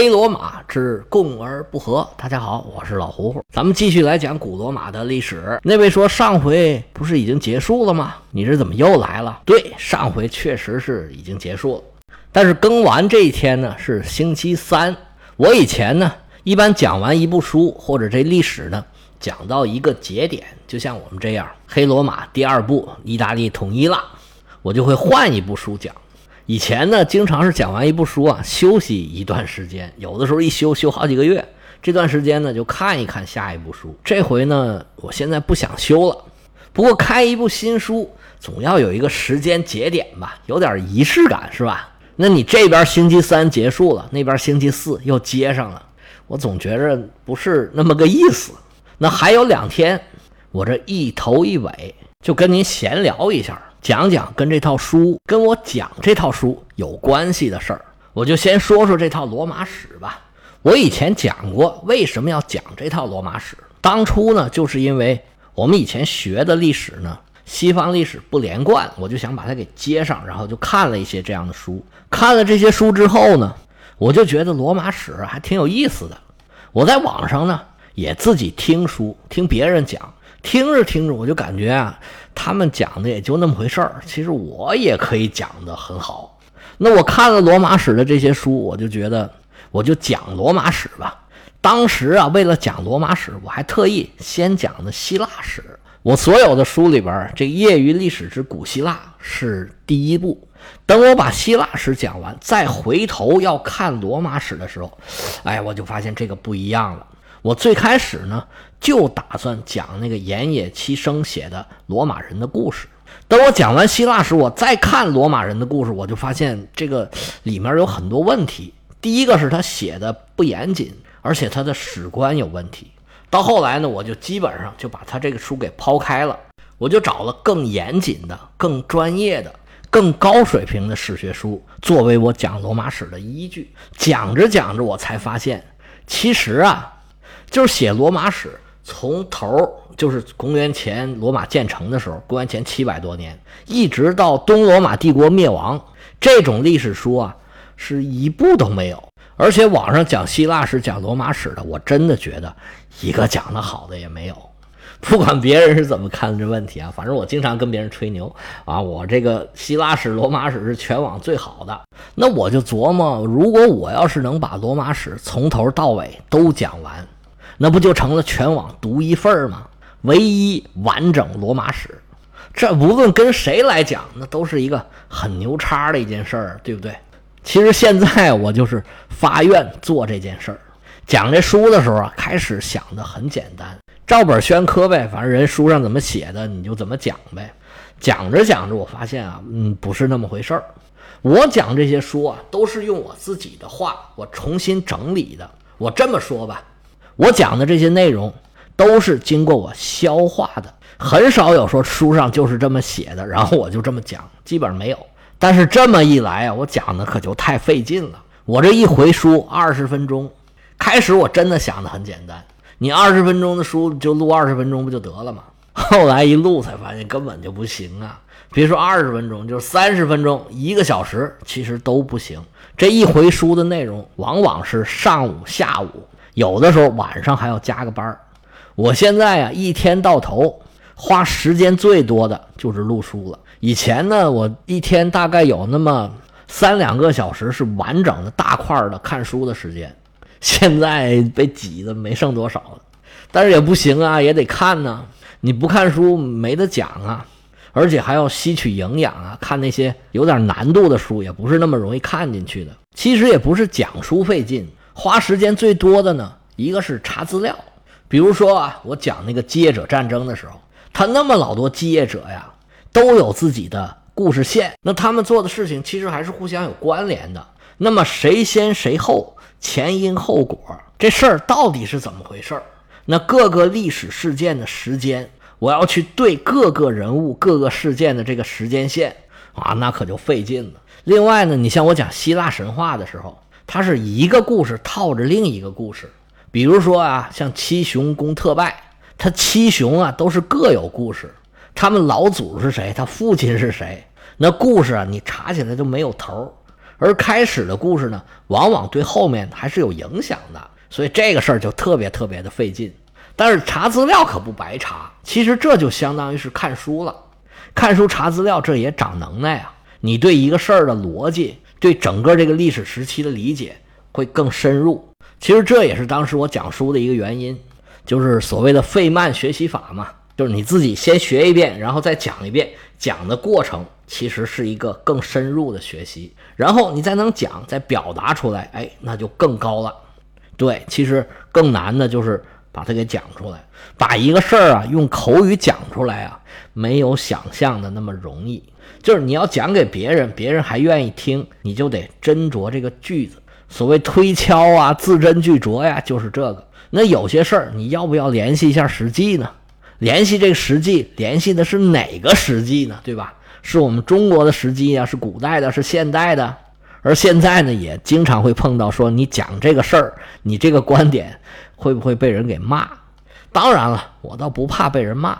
黑罗马之共而不和。大家好，我是老胡胡，咱们继续来讲古罗马的历史。那位说上回不是已经结束了吗？你这怎么又来了？对，上回确实是已经结束了，但是更完这一天呢是星期三。我以前呢一般讲完一部书或者这历史呢讲到一个节点，就像我们这样，黑罗马第二部意大利统一了，我就会换一部书讲。以前呢，经常是讲完一部书啊，休息一段时间，有的时候一休休好几个月。这段时间呢，就看一看下一部书。这回呢，我现在不想休了。不过开一部新书，总要有一个时间节点吧，有点仪式感是吧？那你这边星期三结束了，那边星期四又接上了，我总觉着不是那么个意思。那还有两天，我这一头一尾就跟您闲聊一下。讲讲跟这套书跟我讲这套书有关系的事儿，我就先说说这套罗马史吧。我以前讲过为什么要讲这套罗马史，当初呢，就是因为我们以前学的历史呢，西方历史不连贯，我就想把它给接上，然后就看了一些这样的书。看了这些书之后呢，我就觉得罗马史还挺有意思的。我在网上呢也自己听书，听别人讲。听着听着，我就感觉啊，他们讲的也就那么回事儿。其实我也可以讲的很好。那我看了罗马史的这些书，我就觉得，我就讲罗马史吧。当时啊，为了讲罗马史，我还特意先讲的希腊史。我所有的书里边，这业余历史之古希腊是第一部。等我把希腊史讲完，再回头要看罗马史的时候，哎，我就发现这个不一样了。我最开始呢，就打算讲那个岩野七生写的罗马人的故事。等我讲完希腊史，我再看罗马人的故事，我就发现这个里面有很多问题。第一个是他写的不严谨，而且他的史观有问题。到后来呢，我就基本上就把他这个书给抛开了，我就找了更严谨的、更专业的、更高水平的史学书作为我讲罗马史的依据。讲着讲着，我才发现，其实啊。就是写罗马史，从头就是公元前罗马建成的时候，公元前七百多年，一直到东罗马帝国灭亡，这种历史书啊，是一部都没有。而且网上讲希腊史、讲罗马史的，我真的觉得一个讲的好的也没有。不管别人是怎么看这问题啊，反正我经常跟别人吹牛啊，我这个希腊史、罗马史是全网最好的。那我就琢磨，如果我要是能把罗马史从头到尾都讲完。那不就成了全网独一份儿吗？唯一完整罗马史，这无论跟谁来讲，那都是一个很牛叉的一件事儿，对不对？其实现在我就是发愿做这件事儿。讲这书的时候啊，开始想的很简单，照本宣科呗，反正人书上怎么写的，你就怎么讲呗。讲着讲着，我发现啊，嗯，不是那么回事儿。我讲这些书啊，都是用我自己的话，我重新整理的。我这么说吧。我讲的这些内容都是经过我消化的，很少有说书上就是这么写的，然后我就这么讲，基本上没有。但是这么一来啊，我讲的可就太费劲了。我这一回书二十分钟，开始我真的想的很简单，你二十分钟的书就录二十分钟不就得了吗？后来一录才发现根本就不行啊！别说二十分钟，就是三十分钟、一个小时，其实都不行。这一回书的内容往往是上午、下午。有的时候晚上还要加个班儿，我现在呀一天到头花时间最多的就是录书了。以前呢，我一天大概有那么三两个小时是完整的大块的看书的时间，现在被挤的没剩多少了。但是也不行啊，也得看呢。你不看书没得讲啊，而且还要吸取营养啊。看那些有点难度的书也不是那么容易看进去的。其实也不是讲书费劲。花时间最多的呢，一个是查资料，比如说啊，我讲那个基业者战争的时候，他那么老多基业者呀，都有自己的故事线，那他们做的事情其实还是互相有关联的。那么谁先谁后，前因后果，这事儿到底是怎么回事儿？那各个历史事件的时间，我要去对各个人物、各个事件的这个时间线啊，那可就费劲了。另外呢，你像我讲希腊神话的时候。它是一个故事套着另一个故事，比如说啊，像七雄攻特拜，他七雄啊都是各有故事，他们老祖是谁，他父亲是谁，那故事啊你查起来就没有头儿而开始的故事呢，往往对后面还是有影响的，所以这个事儿就特别特别的费劲。但是查资料可不白查，其实这就相当于是看书了。看书查资料，这也长能耐啊！你对一个事儿的逻辑，对整个这个历史时期的理解会更深入。其实这也是当时我讲书的一个原因，就是所谓的费曼学习法嘛，就是你自己先学一遍，然后再讲一遍，讲的过程其实是一个更深入的学习，然后你再能讲，再表达出来，哎，那就更高了。对，其实更难的就是把它给讲出来，把一个事儿啊用口语讲出来啊，没有想象的那么容易。就是你要讲给别人，别人还愿意听，你就得斟酌这个句子。所谓推敲啊，字斟句酌呀，就是这个。那有些事儿，你要不要联系一下实际呢？联系这个实际，联系的是哪个实际呢？对吧？是我们中国的实际呀，是古代的，是现代的。而现在呢，也经常会碰到说，你讲这个事儿，你这个观点会不会被人给骂？当然了，我倒不怕被人骂，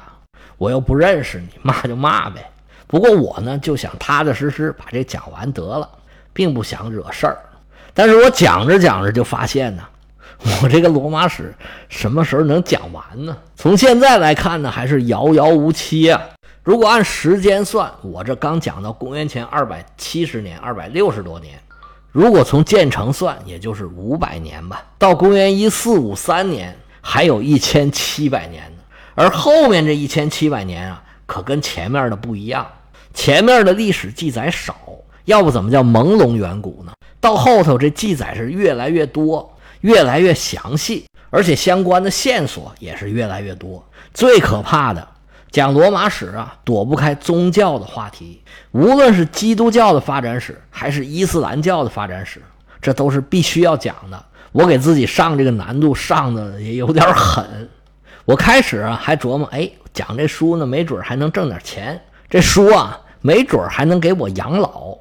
我又不认识你，骂就骂呗。不过我呢，就想踏踏实实把这讲完得了，并不想惹事儿。但是我讲着讲着就发现呢，我这个罗马史什么时候能讲完呢？从现在来看呢，还是遥遥无期啊。如果按时间算，我这刚讲到公元前二百七十年，二百六十多年。如果从建成算，也就是五百年吧。到公元一四五三年，还有一千七百年呢。而后面这一千七百年啊，可跟前面的不一样。前面的历史记载少，要不怎么叫朦胧远古呢？到后头这记载是越来越多，越来越详细，而且相关的线索也是越来越多。最可怕的，讲罗马史啊，躲不开宗教的话题。无论是基督教的发展史，还是伊斯兰教的发展史，这都是必须要讲的。我给自己上这个难度上的也有点狠。我开始啊还琢磨，哎，讲这书呢，没准还能挣点钱。这书啊，没准还能给我养老。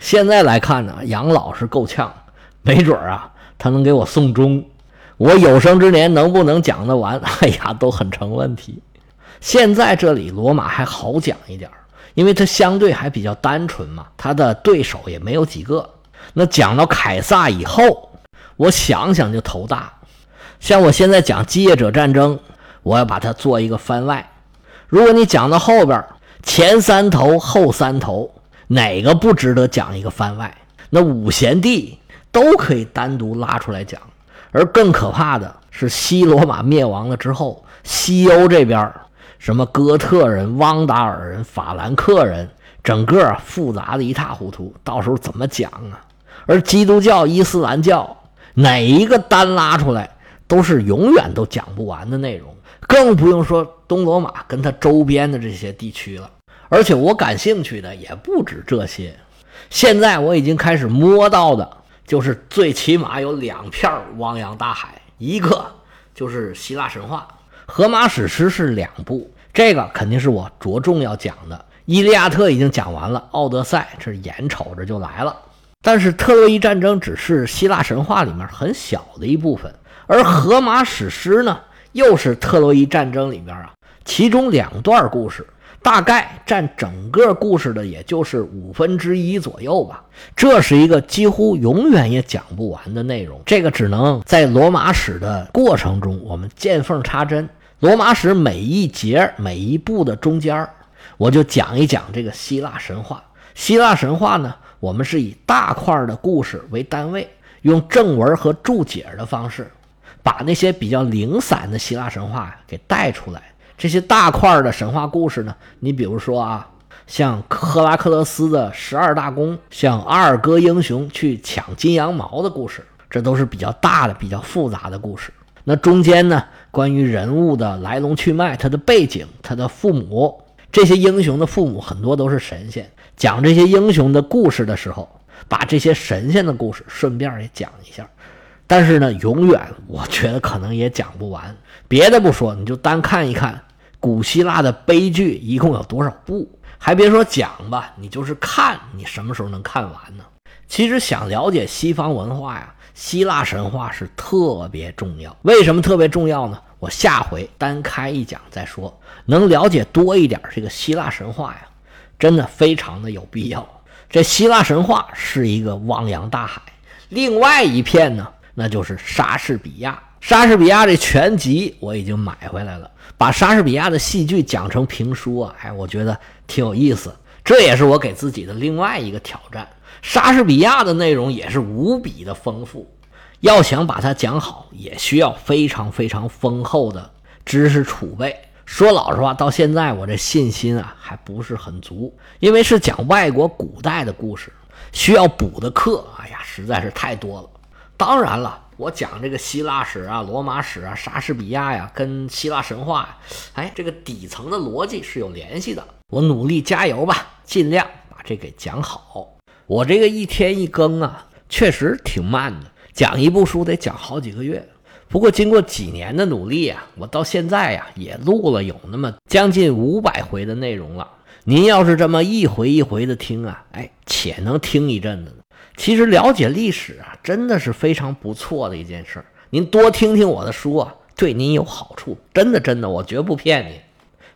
现在来看呢，养老是够呛，没准啊，他能给我送终。我有生之年能不能讲得完？哎呀，都很成问题。现在这里罗马还好讲一点，因为它相对还比较单纯嘛，它的对手也没有几个。那讲到凯撒以后，我想想就头大。像我现在讲基业者战争，我要把它做一个番外。如果你讲到后边，前三头后三头。哪个不值得讲一个番外？那五贤帝都可以单独拉出来讲。而更可怕的是，西罗马灭亡了之后，西欧这边什么哥特人、汪达尔人、法兰克人，整个复杂的一塌糊涂，到时候怎么讲啊？而基督教、伊斯兰教哪一个单拉出来，都是永远都讲不完的内容，更不用说东罗马跟它周边的这些地区了。而且我感兴趣的也不止这些，现在我已经开始摸到的，就是最起码有两片汪洋大海，一个就是希腊神话，荷马史诗是两部，这个肯定是我着重要讲的。《伊利亚特》已经讲完了，《奥德赛》这眼瞅着就来了，但是特洛伊战争只是希腊神话里面很小的一部分，而荷马史诗呢，又是特洛伊战争里面啊其中两段故事。大概占整个故事的也就是五分之一左右吧，这是一个几乎永远也讲不完的内容。这个只能在罗马史的过程中，我们见缝插针。罗马史每一节、每一步的中间我就讲一讲这个希腊神话。希腊神话呢，我们是以大块的故事为单位，用正文和注解的方式，把那些比较零散的希腊神话给带出来。这些大块的神话故事呢，你比如说啊，像赫拉克勒斯的十二大功，像阿尔戈英雄去抢金羊毛的故事，这都是比较大的、比较复杂的故事。那中间呢，关于人物的来龙去脉、他的背景、他的父母，这些英雄的父母很多都是神仙。讲这些英雄的故事的时候，把这些神仙的故事顺便也讲一下。但是呢，永远我觉得可能也讲不完。别的不说，你就单看一看。古希腊的悲剧一共有多少部？还别说讲吧，你就是看，你什么时候能看完呢？其实想了解西方文化呀，希腊神话是特别重要。为什么特别重要呢？我下回单开一讲再说。能了解多一点这个希腊神话呀，真的非常的有必要。这希腊神话是一个汪洋大海，另外一片呢，那就是莎士比亚。莎士比亚这全集我已经买回来了，把莎士比亚的戏剧讲成评书啊，哎，我觉得挺有意思。这也是我给自己的另外一个挑战。莎士比亚的内容也是无比的丰富，要想把它讲好，也需要非常非常丰厚的知识储备。说老实话，到现在我这信心啊还不是很足，因为是讲外国古代的故事，需要补的课，哎呀，实在是太多了。当然了。我讲这个希腊史啊、罗马史啊、莎士比亚呀，跟希腊神话，哎，这个底层的逻辑是有联系的。我努力加油吧，尽量把这给讲好。我这个一天一更啊，确实挺慢的，讲一部书得讲好几个月。不过经过几年的努力啊，我到现在呀也录了有那么将近五百回的内容了。您要是这么一回一回的听啊，哎，且能听一阵子呢。其实了解历史啊，真的是非常不错的一件事儿。您多听听我的书啊，对您有好处。真的，真的，我绝不骗你。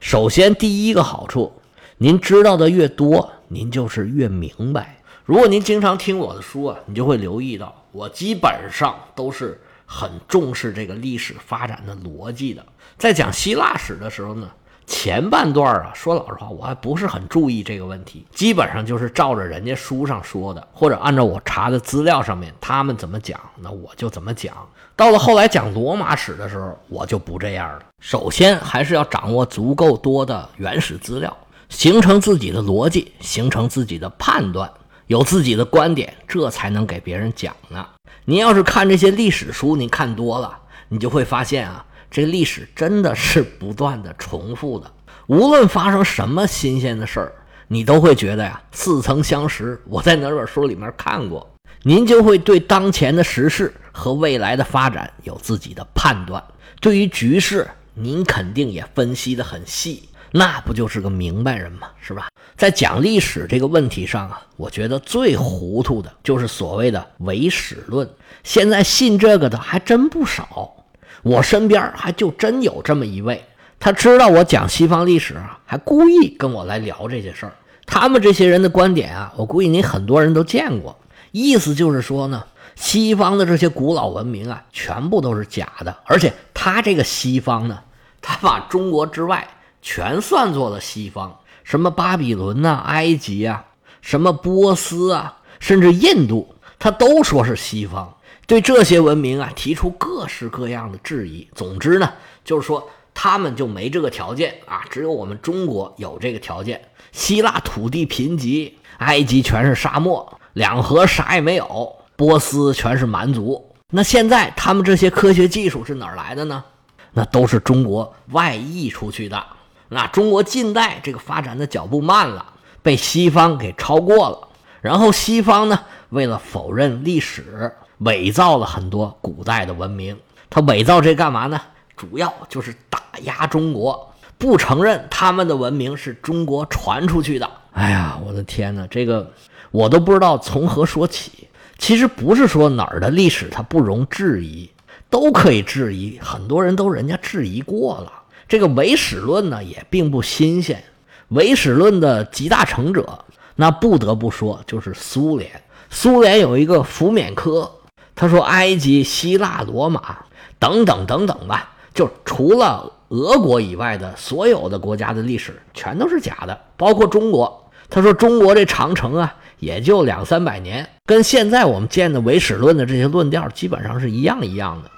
首先，第一个好处，您知道的越多，您就是越明白。如果您经常听我的书啊，你就会留意到，我基本上都是很重视这个历史发展的逻辑的。在讲希腊史的时候呢。前半段啊，说老实话，我还不是很注意这个问题，基本上就是照着人家书上说的，或者按照我查的资料上面他们怎么讲，那我就怎么讲。到了后来讲罗马史的时候，我就不这样了。首先还是要掌握足够多的原始资料，形成自己的逻辑，形成自己的判断，有自己的观点，这才能给别人讲呢。您要是看这些历史书，您看多了，你就会发现啊。这历史真的是不断的重复的，无论发生什么新鲜的事儿，你都会觉得呀似曾相识。我在哪本书里面看过，您就会对当前的时事和未来的发展有自己的判断。对于局势，您肯定也分析的很细，那不就是个明白人吗？是吧？在讲历史这个问题上啊，我觉得最糊涂的就是所谓的唯史论，现在信这个的还真不少。我身边还就真有这么一位，他知道我讲西方历史啊，还故意跟我来聊这些事儿。他们这些人的观点啊，我估计你很多人都见过。意思就是说呢，西方的这些古老文明啊，全部都是假的。而且他这个西方呢，他把中国之外全算作了西方，什么巴比伦呐、埃及啊、什么波斯啊，甚至印度，他都说是西方。对这些文明啊提出各式各样的质疑。总之呢，就是说他们就没这个条件啊，只有我们中国有这个条件。希腊土地贫瘠，埃及全是沙漠，两河啥也没有，波斯全是蛮族。那现在他们这些科学技术是哪儿来的呢？那都是中国外溢出去的。那中国近代这个发展的脚步慢了，被西方给超过了。然后西方呢，为了否认历史。伪造了很多古代的文明，他伪造这干嘛呢？主要就是打压中国，不承认他们的文明是中国传出去的。哎呀，我的天哪，这个我都不知道从何说起。其实不是说哪儿的历史它不容置疑，都可以质疑，很多人都人家质疑过了。这个唯史论呢也并不新鲜，唯史论的集大成者，那不得不说就是苏联。苏联有一个福缅科。他说：“埃及、希腊、罗马等等等等吧，就除了俄国以外的所有的国家的历史全都是假的，包括中国。他说中国这长城啊，也就两三百年，跟现在我们见的唯史论的这些论调基本上是一样一样的。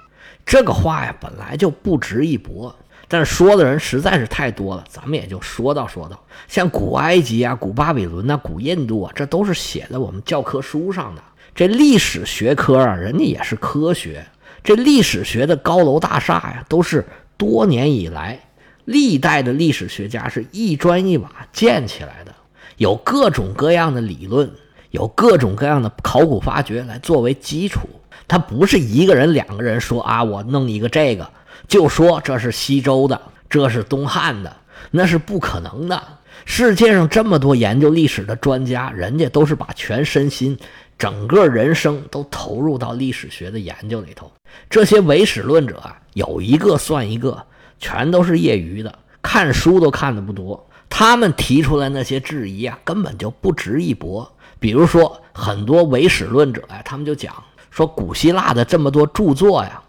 这个话呀，本来就不值一驳，但是说的人实在是太多了，咱们也就说道说道。像古埃及啊、古巴比伦呐、古印度啊，这都是写在我们教科书上的。”这历史学科啊，人家也是科学。这历史学的高楼大厦呀，都是多年以来历代的历史学家是一砖一瓦建起来的，有各种各样的理论，有各种各样的考古发掘来作为基础。他不是一个人、两个人说啊，我弄一个这个，就说这是西周的，这是东汉的，那是不可能的。世界上这么多研究历史的专家，人家都是把全身心。整个人生都投入到历史学的研究里头，这些唯史论者啊，有一个算一个，全都是业余的，看书都看的不多。他们提出来那些质疑啊，根本就不值一驳。比如说很多唯史论者呀，他们就讲说古希腊的这么多著作呀，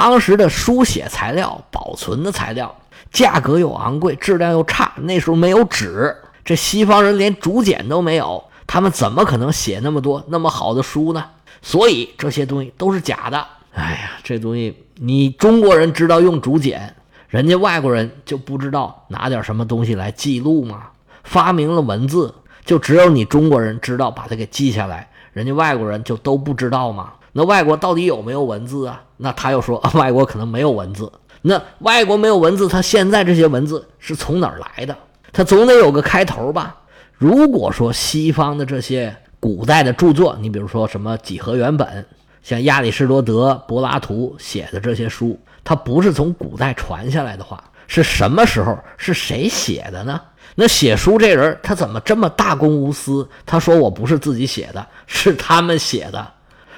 当时的书写材料、保存的材料价格又昂贵，质量又差，那时候没有纸，这西方人连竹简都没有，他们怎么可能写那么多那么好的书呢？所以这些东西都是假的。哎呀，这东西你中国人知道用竹简。人家外国人就不知道拿点什么东西来记录吗？发明了文字，就只有你中国人知道把它给记下来，人家外国人就都不知道吗？那外国到底有没有文字啊？那他又说外国可能没有文字。那外国没有文字，他现在这些文字是从哪儿来的？他总得有个开头吧？如果说西方的这些古代的著作，你比如说什么几何原本，像亚里士多德、柏拉图写的这些书。它不是从古代传下来的话，是什么时候？是谁写的呢？那写书这人他怎么这么大公无私？他说我不是自己写的，是他们写的，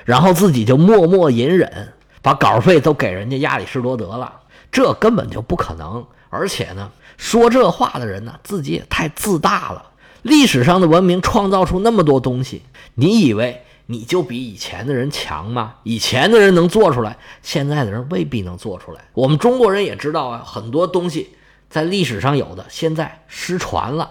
然后自己就默默隐忍，把稿费都给人家亚里士多德了，这根本就不可能。而且呢，说这话的人呢，自己也太自大了。历史上的文明创造出那么多东西，你以为？你就比以前的人强吗？以前的人能做出来，现在的人未必能做出来。我们中国人也知道啊，很多东西在历史上有的，现在失传了，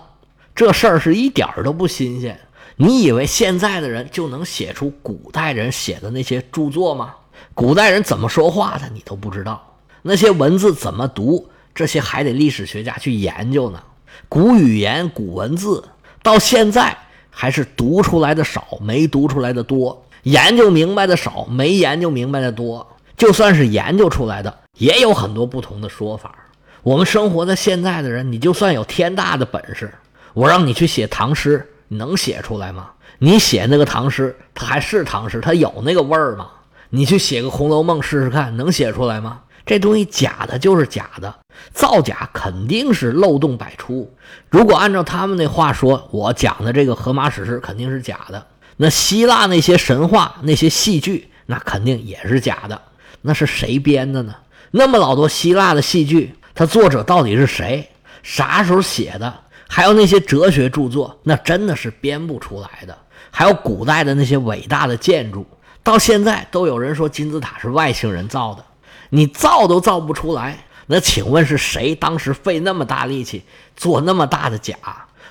这事儿是一点儿都不新鲜。你以为现在的人就能写出古代人写的那些著作吗？古代人怎么说话的，你都不知道。那些文字怎么读，这些还得历史学家去研究呢。古语言、古文字，到现在。还是读出来的少，没读出来的多；研究明白的少，没研究明白的多。就算是研究出来的，也有很多不同的说法。我们生活在现在的人，你就算有天大的本事，我让你去写唐诗，能写出来吗？你写那个唐诗，它还是唐诗，它有那个味儿吗？你去写个《红楼梦》试试看，能写出来吗？这东西假的就是假的，造假肯定是漏洞百出。如果按照他们那话说，我讲的这个荷马史诗肯定是假的。那希腊那些神话、那些戏剧，那肯定也是假的。那是谁编的呢？那么老多希腊的戏剧，它作者到底是谁？啥时候写的？还有那些哲学著作，那真的是编不出来的。还有古代的那些伟大的建筑，到现在都有人说金字塔是外星人造的。你造都造不出来，那请问是谁当时费那么大力气做那么大的假？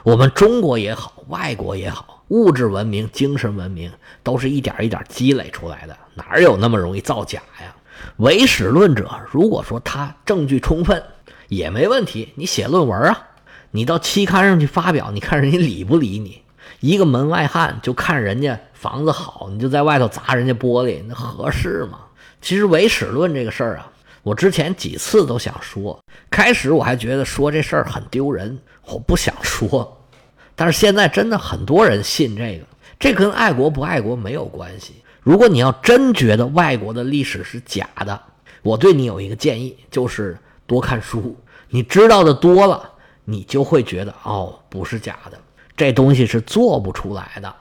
我们中国也好，外国也好，物质文明、精神文明都是一点一点积累出来的，哪有那么容易造假呀？唯史论者，如果说他证据充分，也没问题，你写论文啊，你到期刊上去发表，你看人家理不理你？一个门外汉就看人家房子好，你就在外头砸人家玻璃，那合适吗？其实唯史论这个事儿啊，我之前几次都想说。开始我还觉得说这事儿很丢人，我不想说。但是现在真的很多人信这个，这跟爱国不爱国没有关系。如果你要真觉得外国的历史是假的，我对你有一个建议，就是多看书。你知道的多了，你就会觉得哦，不是假的，这东西是做不出来的。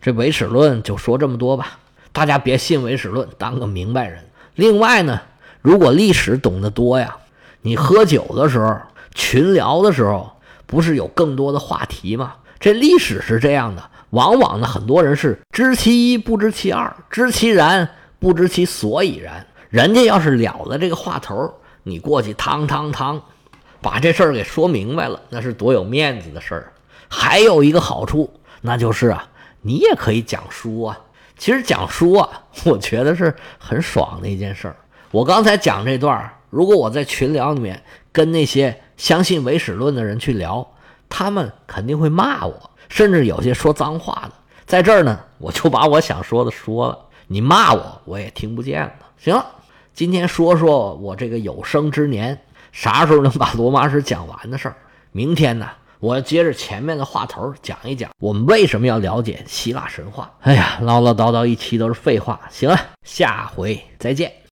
这唯史论就说这么多吧。大家别信唯史论，当个明白人。另外呢，如果历史懂得多呀，你喝酒的时候、群聊的时候，不是有更多的话题吗？这历史是这样的，往往呢，很多人是知其一不知其二，知其然不知其所以然。人家要是了了这个话头，你过去汤汤汤，把这事儿给说明白了，那是多有面子的事儿。还有一个好处，那就是啊，你也可以讲书啊。其实讲书啊，我觉得是很爽的一件事儿。我刚才讲这段如果我在群聊里面跟那些相信唯史论的人去聊，他们肯定会骂我，甚至有些说脏话的。在这儿呢，我就把我想说的说了，你骂我我也听不见了。行了，今天说说我这个有生之年啥时候能把罗马史讲完的事儿。明天呢？我接着前面的话头讲一讲，我们为什么要了解希腊神话？哎呀，唠唠叨叨一期都是废话。行了，下回再见。